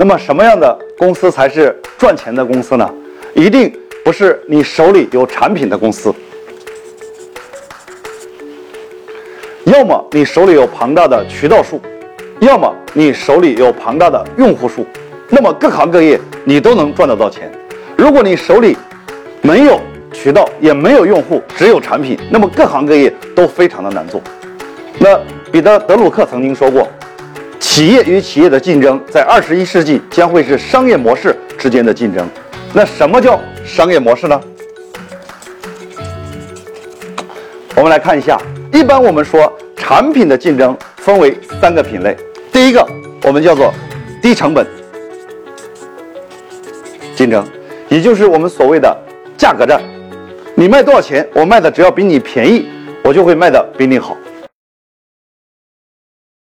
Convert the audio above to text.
那么什么样的公司才是赚钱的公司呢？一定不是你手里有产品的公司，要么你手里有庞大的渠道数，要么你手里有庞大的用户数，那么各行各业你都能赚得到钱。如果你手里没有渠道，也没有用户，只有产品，那么各行各业都非常的难做。那彼得·德鲁克曾经说过，企业与企业的竞争在二十一世纪将会是商业模式之间的竞争。那什么叫商业模式呢？我们来看一下，一般我们说产品的竞争分为三个品类，第一个我们叫做低成本竞争，也就是我们所谓的价格战。你卖多少钱，我卖的只要比你便宜，我就会卖的比你好。